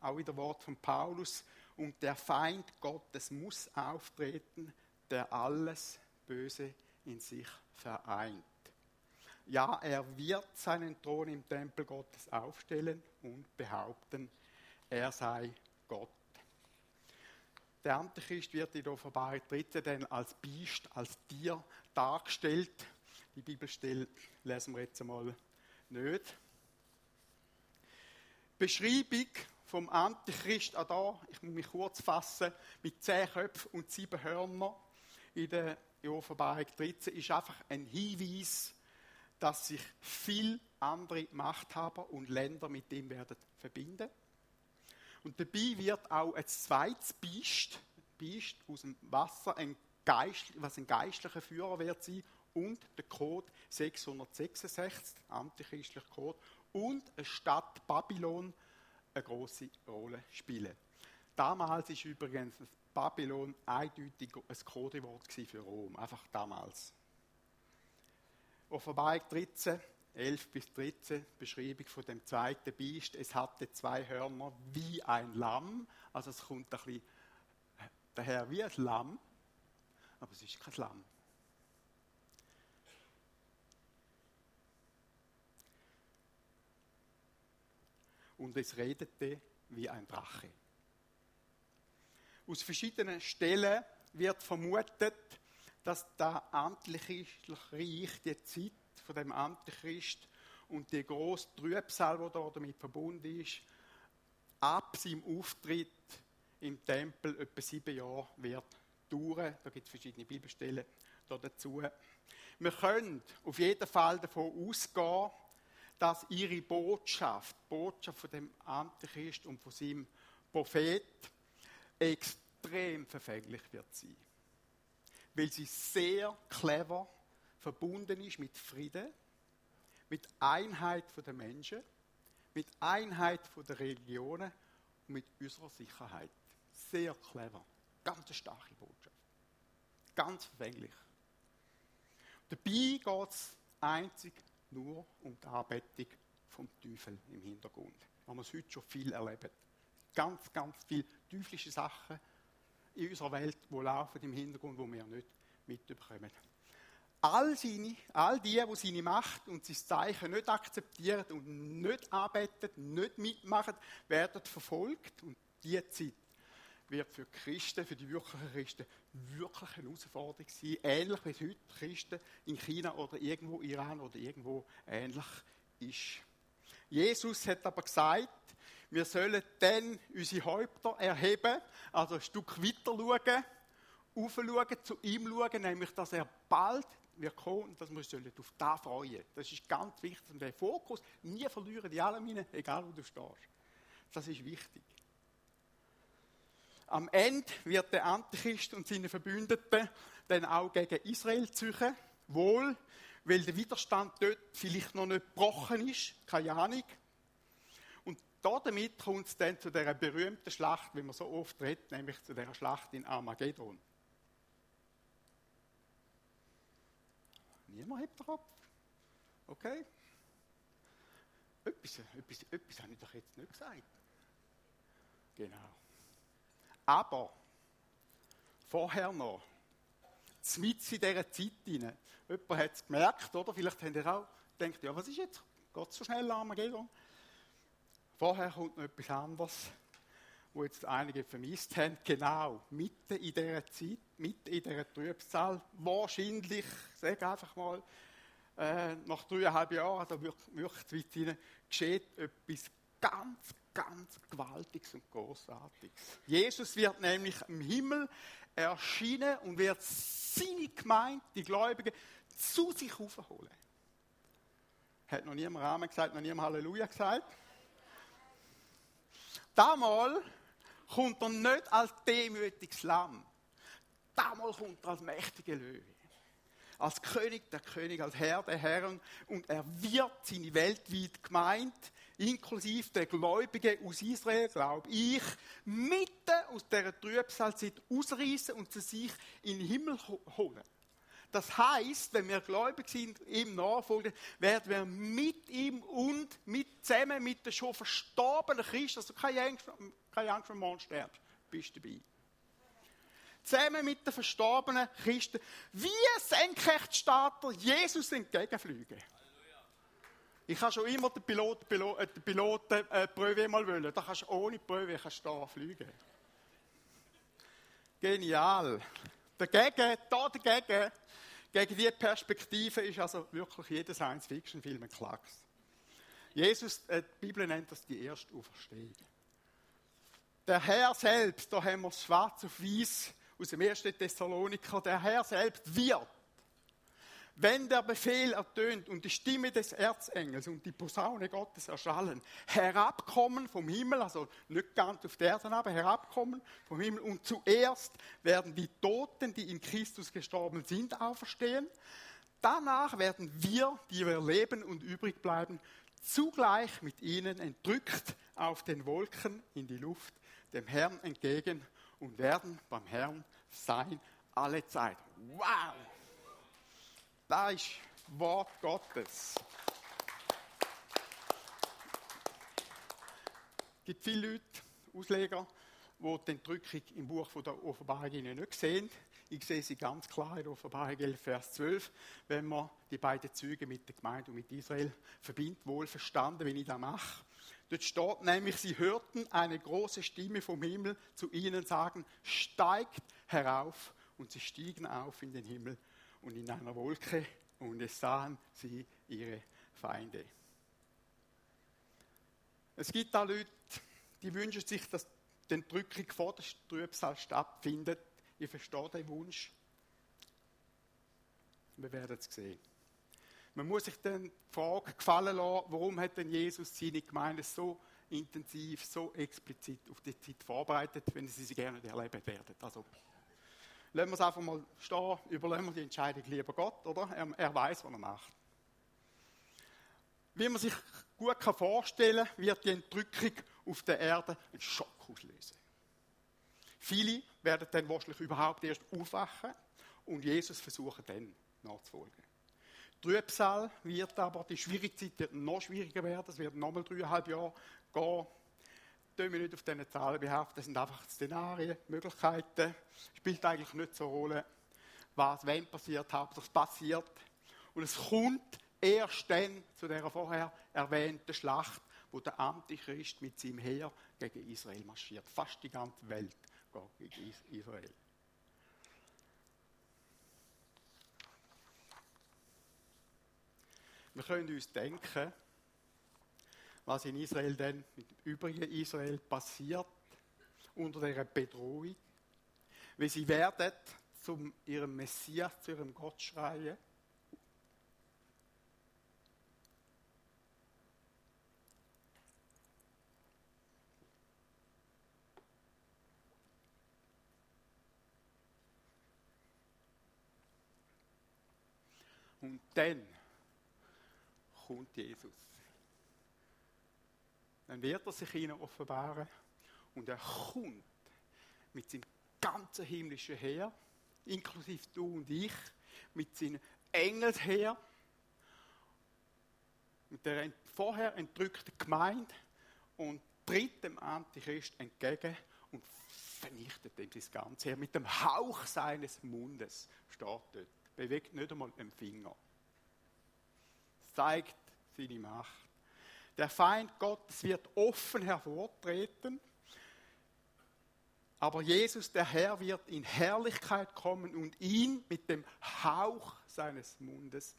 auch wieder Wort von Paulus, und der Feind Gottes muss auftreten, der alles Böse in sich vereint. Ja, er wird seinen Thron im Tempel Gottes aufstellen und behaupten, er sei Gott. Der Antichrist wird in der Offenbarung 13 dann als Biest, als Tier dargestellt. Die Bibelstelle lesen wir jetzt einmal nicht. Beschreibung vom Antichrist auch da, ich muss mich kurz fassen, mit zehn Köpfen und sieben Hörnern in der Offenbarung 13 ist einfach ein Hinweis dass sich viel andere Machthaber und Länder mit ihm werden verbinden. Und dabei wird auch ein zweites Biest, Biest aus dem Wasser, ein Geist, was ein geistlicher Führer wird sein, und der Code 666, antichristlicher Code, und eine Stadt Babylon eine große Rolle spielen. Damals ist übrigens Babylon eindeutig ein Codewort für Rom, einfach damals. Offenbarung 13, 11 bis 13, Beschreibung von dem zweiten Biest. Es hatte zwei Hörner wie ein Lamm. Also es kommt ein bisschen daher wie ein Lamm, aber es ist kein Lamm. Und es redete wie ein Drache. Aus verschiedenen Stellen wird vermutet, dass der amtliche die Zeit von dem Antichrist und die große Trübsal, die da damit verbunden ist, ab seinem Auftritt im Tempel etwa sieben Jahre wird dauern. Da gibt es verschiedene Bibelstellen dazu. Wir können auf jeden Fall davon ausgehen, dass ihre Botschaft, die Botschaft von dem Antichrist und von seinem Prophet, extrem verfänglich wird sein weil sie sehr clever verbunden ist mit Frieden, mit Einheit der Menschen, mit Einheit der Religionen und mit unserer Sicherheit. Sehr clever. Ganz eine starke Botschaft. Ganz verfänglich. Dabei geht es einzig nur um die Anbetung vom Teufel im Hintergrund. Haben wir es heute schon viel erlebt. Ganz, ganz viele teuflische Sachen, in unserer Welt, die laufen im Hintergrund, wo wir nicht mitbekommen. All, seine, all die, die seine Macht und sein Zeichen nicht akzeptieren und nicht arbeiten, nicht mitmachen, werden verfolgt. Und diese Zeit wird für Christen, für die wirklichen Christen, wirklich eine Herausforderung sein. Ähnlich wie es heute Christen in China oder irgendwo Iran oder irgendwo ähnlich ist. Jesus hat aber gesagt, wir sollen dann unsere Häupter erheben, also ein Stück weiter schauen, aufschauen, zu ihm schauen, nämlich, dass er bald wird kommen und dass wir uns auf das freuen. Das ist ganz wichtig, wir den Fokus nie verlieren, in allem hinein, egal wo du stehst. Das ist wichtig. Am Ende wird der Antichrist und seine Verbündeten dann auch gegen Israel ziehen. Wohl, weil der Widerstand dort vielleicht noch nicht gebrochen ist, keine Ahnung. Damit kommt es dann zu dieser berühmten Schlacht, wie man so oft redet, nämlich zu dieser Schlacht in Armageddon. Niemand hebt den. Okay? Etwas, etwas, etwas habe ich doch jetzt nicht gesagt. Genau. Aber vorher noch, mit in dieser Zeit hinein, jemand hat es gemerkt, oder? Vielleicht habt ihr auch gedacht, ja, was ist jetzt? Geht so schnell Armageddon? Vorher kommt noch etwas anderes, wo jetzt einige vermisst haben. Genau, mitten in dieser Zeit, mitten in dieser Trübsal, wahrscheinlich, sage einfach mal, äh, nach dreieinhalb Jahren, es hinein, geschieht etwas ganz, ganz Gewaltiges und Großartiges. Jesus wird nämlich im Himmel erschienen und wird seine Gemeinde, die Gläubigen, zu sich aufholen. Hat noch niemand Rahmen gesagt, noch niemand Halleluja gesagt? Damals kommt er nicht als demütiges Lamm. Damals kommt er als mächtiger Löwe. Als König der König, als Herr der Herren. Und er wird seine weltweit Gemeinde inklusive der Gläubigen aus Israel, glaube ich, mitten aus dieser Trübsalzeit ausreißen und zu sich in den Himmel holen. Das heißt, wenn wir gläubig sind, ihm nachfolgen, werden wir mit ihm und mit, zusammen mit den schon verstorbenen Christen, also keine Angst, keine Angst, wenn morgen sterbst, bist du dabei. Zusammen mit den verstorbenen Christen, wie Senkrechtstarter Jesus entgegenfliegen. Ich habe schon immer den Piloten, Pilot, äh, den Piloten äh, Prüfe mal wollen. Da kannst du ohne Prüfe kannst du da fliegen. Genial. Dagegen, da dagegen, gegen diese Perspektive ist also wirklich jeder Science-Fiction-Film ein Klacks. Jesus, äh, die Bibel nennt das die erste Auferstehung. Der Herr selbst, da haben wir schwarz auf weiß aus dem ersten Thessaloniker, der Herr selbst wird wenn der Befehl ertönt und die Stimme des Erzengels und die Posaune Gottes erschallen, herabkommen vom Himmel, also nicht ganz auf der Erde, aber herabkommen vom Himmel und zuerst werden die Toten, die in Christus gestorben sind, auferstehen. Danach werden wir, die wir leben und übrig bleiben, zugleich mit ihnen entrückt auf den Wolken in die Luft dem Herrn entgegen und werden beim Herrn sein alle Zeit. Wow! Das ist Wort Gottes. Es gibt viele Leute, Ausleger, die die Entrückung im Buch der Offenbarung nicht sehen. Ich sehe sie ganz klar in der Offenbarung 11, Vers 12, wenn man die beiden Züge mit der Gemeinde und mit Israel verbindet, wohl verstanden, wenn ich das mache. Dort steht nämlich, sie hörten eine große Stimme vom Himmel zu ihnen sagen, steigt herauf. Und sie stiegen auf in den Himmel und in einer Wolke und es sahen sie ihre Feinde. Es gibt da Leute, die wünschen sich, dass die Entrückung vor der Trübsal stattfindet. Ich verstehe den Wunsch. Wir werden es sehen. Man muss sich dann die Frage gefallen lassen, warum hat denn Jesus seine Gemeinde so intensiv, so explizit auf die Zeit vorbereitet, wenn sie sie gerne erleben werden. Also lassen wir es einfach mal stehen, überlassen wir die Entscheidung lieber Gott, oder? Er, er weiß, was er macht. Wie man sich gut vorstellen kann, wird die Entrückung auf der Erde einen Schock auslösen. Viele werden dann wahrscheinlich überhaupt erst aufwachen und Jesus versuchen dann nachzufolgen. Trübsal wird aber, die schwierige Zeit noch schwieriger werden, es wird nochmal dreieinhalb Jahre gehen, tun wir nicht auf diesen Zahlen behaften, das sind einfach Szenarien, Möglichkeiten. Spielt eigentlich nicht so eine Rolle, was wenn passiert, hauptsächlich passiert. Und es kommt erst dann zu der vorher erwähnten Schlacht, wo der Antichrist mit seinem Heer gegen Israel marschiert. Fast die ganze Welt geht gegen Israel. Wir können uns denken, was in Israel dann mit dem übrigen Israel passiert, unter dieser Bedrohung. Weil sie werden zu ihrem Messias, zu ihrem Gott schreien. Und dann kommt Jesus. Dann wird er sich ihnen offenbaren und er kommt mit seinem ganzen himmlischen Heer, inklusive du und ich, mit seinen Engelsheer, mit der vorher entrückten Gemeinde und tritt dem Antichrist entgegen und vernichtet ihm das Ganze. Mit dem Hauch seines Mundes steht dort bewegt nicht einmal den Finger. Zeigt seine Macht. Der Feind Gottes wird offen hervortreten, aber Jesus, der Herr, wird in Herrlichkeit kommen und ihn mit dem Hauch seines Mundes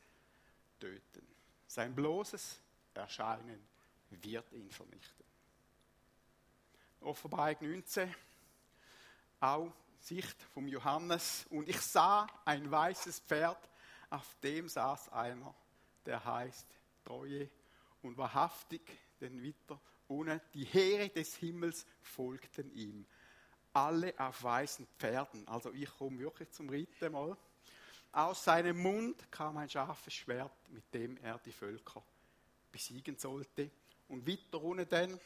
töten. Sein bloßes Erscheinen wird ihn vernichten. Offenbarung 19, auch Sicht vom Johannes. Und ich sah ein weißes Pferd, auf dem saß einer, der heißt Treue und wahrhaftig, denn weiter ohne die Heere des Himmels folgten ihm. Alle auf weißen Pferden. Also ich komme wirklich zum Reiten mal. Aus seinem Mund kam ein scharfes Schwert, mit dem er die Völker besiegen sollte. Und weiter unten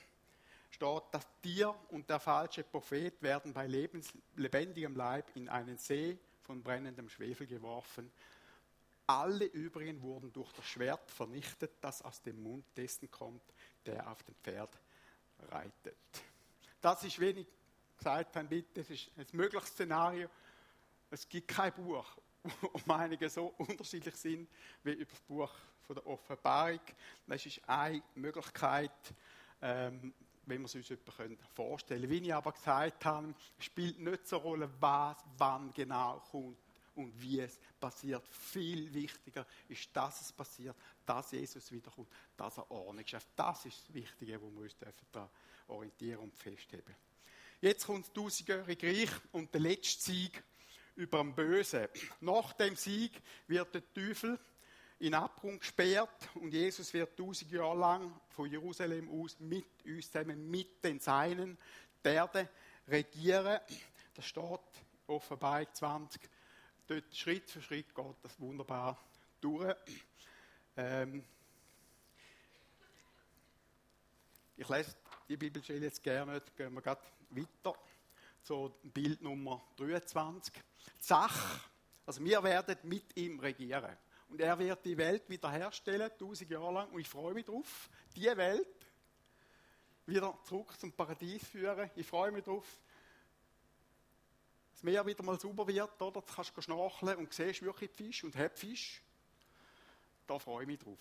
steht, das Tier und der falsche Prophet werden bei lebendigem Leib in einen See von brennendem Schwefel geworfen. Alle übrigen wurden durch das Schwert vernichtet, das aus dem Mund dessen kommt, der auf dem Pferd reitet. Das ist wenig gesagt haben, bitte, es ist ein mögliches Szenario. Es gibt kein Buch, wo <laughs> Meinungen so unterschiedlich sind wie über das Buch von der Offenbarung. Das ist eine Möglichkeit, ähm, wenn wir es uns vorstellen können. Wie ich aber gesagt habe, spielt nicht so eine Rolle, was wann genau kommt und wie es passiert. Viel wichtiger ist, dass es passiert, dass Jesus wiederkommt, dass er Ordnung schafft. Das ist das Wichtige, wo wir uns daran orientieren und festheben. Jetzt kommt das tausendjährige Reich und der letzte Sieg über den Bösen. Nach dem Sieg wird der Teufel in Abgrund gesperrt und Jesus wird tausend Jahre lang von Jerusalem aus mit uns zusammen, mit den Seinen, der Erde regieren. Das steht Offenbarung 20. Dort Schritt für Schritt geht das wunderbar durch. Ähm ich lese die Bibelstelle jetzt gerne nicht, gehen wir gerade weiter zu Bild Nummer 23. Die Sache, also wir werden mit ihm regieren. Und er wird die Welt wiederherstellen, tausend Jahre lang. Und ich freue mich darauf, die Welt wieder zurück zum Paradies führen. Ich freue mich darauf, das Meer wieder mal sauber wird, oder? Du kannst schnorcheln und siehst wirklich Fisch und hast Fisch. Da freue ich mich drauf.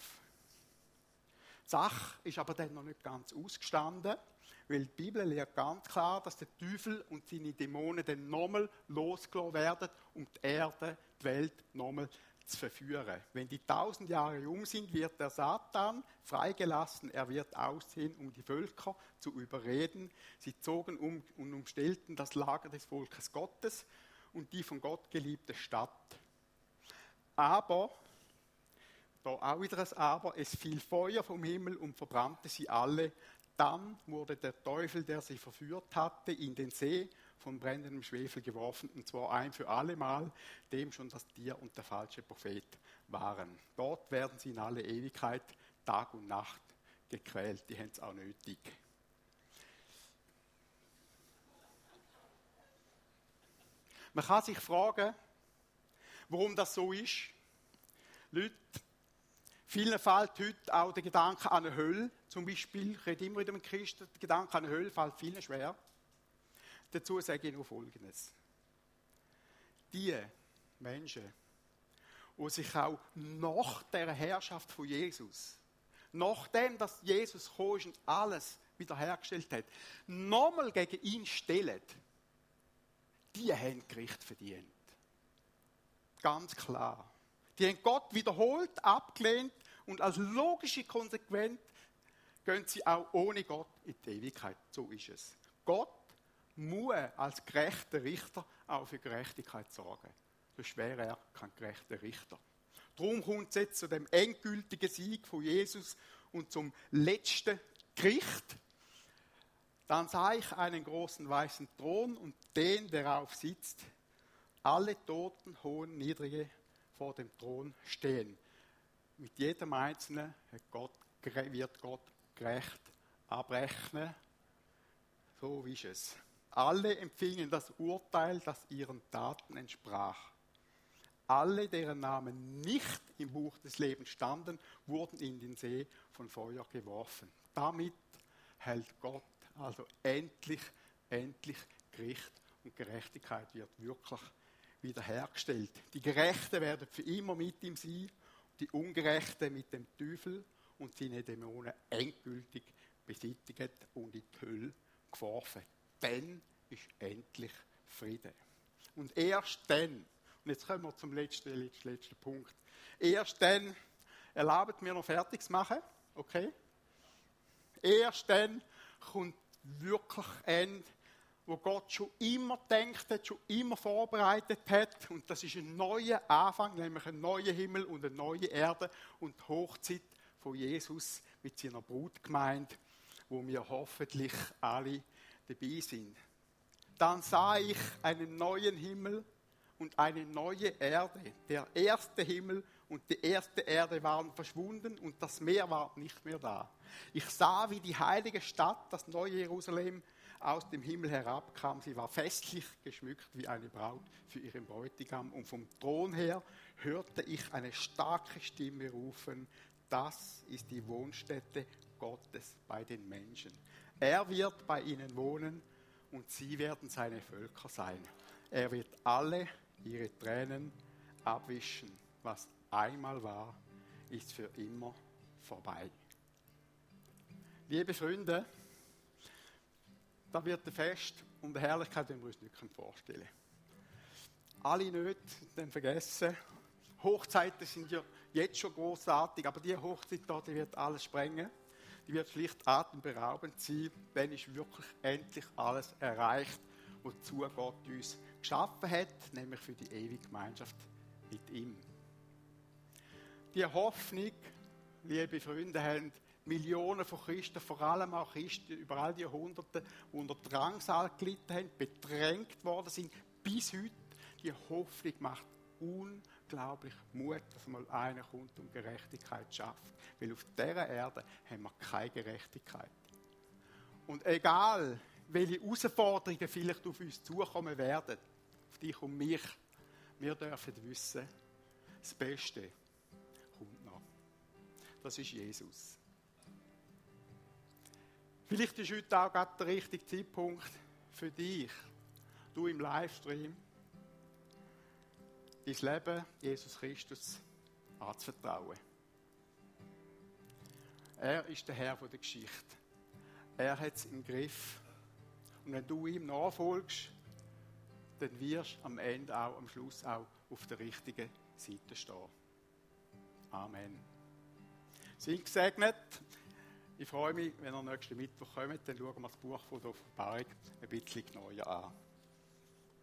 Die Sache ist aber dann noch nicht ganz ausgestanden, weil die Bibel lehrt ganz klar, dass der Teufel und seine Dämonen dann nochmal losgelassen werden und die Erde, die Welt nochmal zu verführen. Wenn die tausend Jahre um sind, wird der Satan freigelassen. Er wird aussehen, um die Völker zu überreden. Sie zogen um und umstellten das Lager des Volkes Gottes und die von Gott geliebte Stadt. Aber, da auch wieder ein Aber, es fiel Feuer vom Himmel und verbrannte sie alle. Dann wurde der Teufel, der sie verführt hatte, in den See von brennendem Schwefel geworfen, und zwar ein für alle Mal, dem schon das Tier und der falsche Prophet waren. Dort werden sie in alle Ewigkeit, Tag und Nacht, gequält. Die haben es auch nötig. Man kann sich fragen, warum das so ist. Leute, vielen fällt heute auch der Gedanke an eine Hölle. Zum Beispiel, ich rede immer wieder mit Christen, der Gedanke an eine Hölle fällt vielen schwer. Dazu sage ich nur Folgendes. Die Menschen, die sich auch nach der Herrschaft von Jesus, nachdem dass Jesus gekommen ist und alles wiederhergestellt hat, nochmal gegen ihn stellen, die haben Gericht verdient. Ganz klar. Die haben Gott wiederholt, abgelehnt und als logische Konsequenz gehen sie auch ohne Gott in die Ewigkeit. So ist es. Gott muss als gerechter Richter auch für Gerechtigkeit sorgen. sonst wäre er kein gerechter Richter. Darum kommt es jetzt zu dem endgültigen Sieg von Jesus und zum letzten Gericht. Dann sah ich einen großen weißen Thron und den, der darauf sitzt, alle Toten, Hohen, Niedrige vor dem Thron stehen. Mit jedem Einzelnen Gott, wird Gott gerecht abrechnen. So ist es. Alle empfingen das Urteil, das ihren Taten entsprach. Alle, deren Namen nicht im Buch des Lebens standen, wurden in den See von Feuer geworfen. Damit hält Gott also endlich, endlich Gericht und Gerechtigkeit wird wirklich wiederhergestellt. Die Gerechten werden für immer mit ihm sein, die Ungerechten mit dem Teufel und seine Dämonen endgültig besittigt und in die Hölle geworfen. Dann ist endlich Friede. Und erst dann, und jetzt kommen wir zum letzten, letzten, letzten Punkt, erst dann, erlaubt mir noch fertig zu machen, okay? Erst dann kommt wirklich ein wo Gott schon immer denkt hat, schon immer vorbereitet hat. Und das ist ein neuer Anfang, nämlich ein neuer Himmel und eine neue Erde und die Hochzeit von Jesus mit seiner Brutgemeinde, wo wir hoffentlich alle dabei sind. Dann sah ich einen neuen Himmel und eine neue Erde. Der erste Himmel und die erste Erde waren verschwunden und das Meer war nicht mehr da. Ich sah, wie die heilige Stadt, das neue Jerusalem, aus dem Himmel herabkam. Sie war festlich geschmückt wie eine Braut für ihren Bräutigam. Und vom Thron her hörte ich eine starke Stimme rufen, das ist die Wohnstätte Gottes bei den Menschen. Er wird bei ihnen wohnen und sie werden seine Völker sein. Er wird alle ihre Tränen abwischen. Was einmal war, ist für immer vorbei. Liebe Freunde, da wird der Fest und die Herrlichkeit, die wir uns nicht vorstellen. Alle nicht, dann vergessen. Hochzeiten sind ja jetzt schon großartig, aber die Hochzeit da, die wird alles sprengen. Die wird schlicht atemberaubend sein. Dann ist wirklich endlich alles erreicht, wozu Gott uns geschaffen hat, nämlich für die ewige Gemeinschaft mit ihm. Die Hoffnung, liebe Freunde, haben Millionen von Christen, vor allem auch Christen über all die Jahrhunderte, die unter Drangsal gelitten haben, bedrängt worden sind, bis heute. Die Hoffnung macht unglaublich Mut, dass mal einer kommt und Gerechtigkeit schafft. Weil auf dieser Erde haben wir keine Gerechtigkeit. Und egal, welche Herausforderungen vielleicht auf uns zukommen werden, auf dich und mich, wir dürfen wissen, das Beste kommt noch. Das ist Jesus. Vielleicht ist heute auch gerade der richtige Zeitpunkt für dich, du im Livestream, dein Leben Jesus Christus anzuvertrauen. Er ist der Herr der Geschichte. Er hat es im Griff. Und wenn du ihm nachfolgst, dann wirst du am Ende auch, am Schluss auch auf der richtigen Seite stehen. Amen. Sind gesegnet. Ich freue mich, wenn ihr nächsten Mittwoch kommt, dann schauen wir das Buch von der Offenbarung ein bisschen genauer an.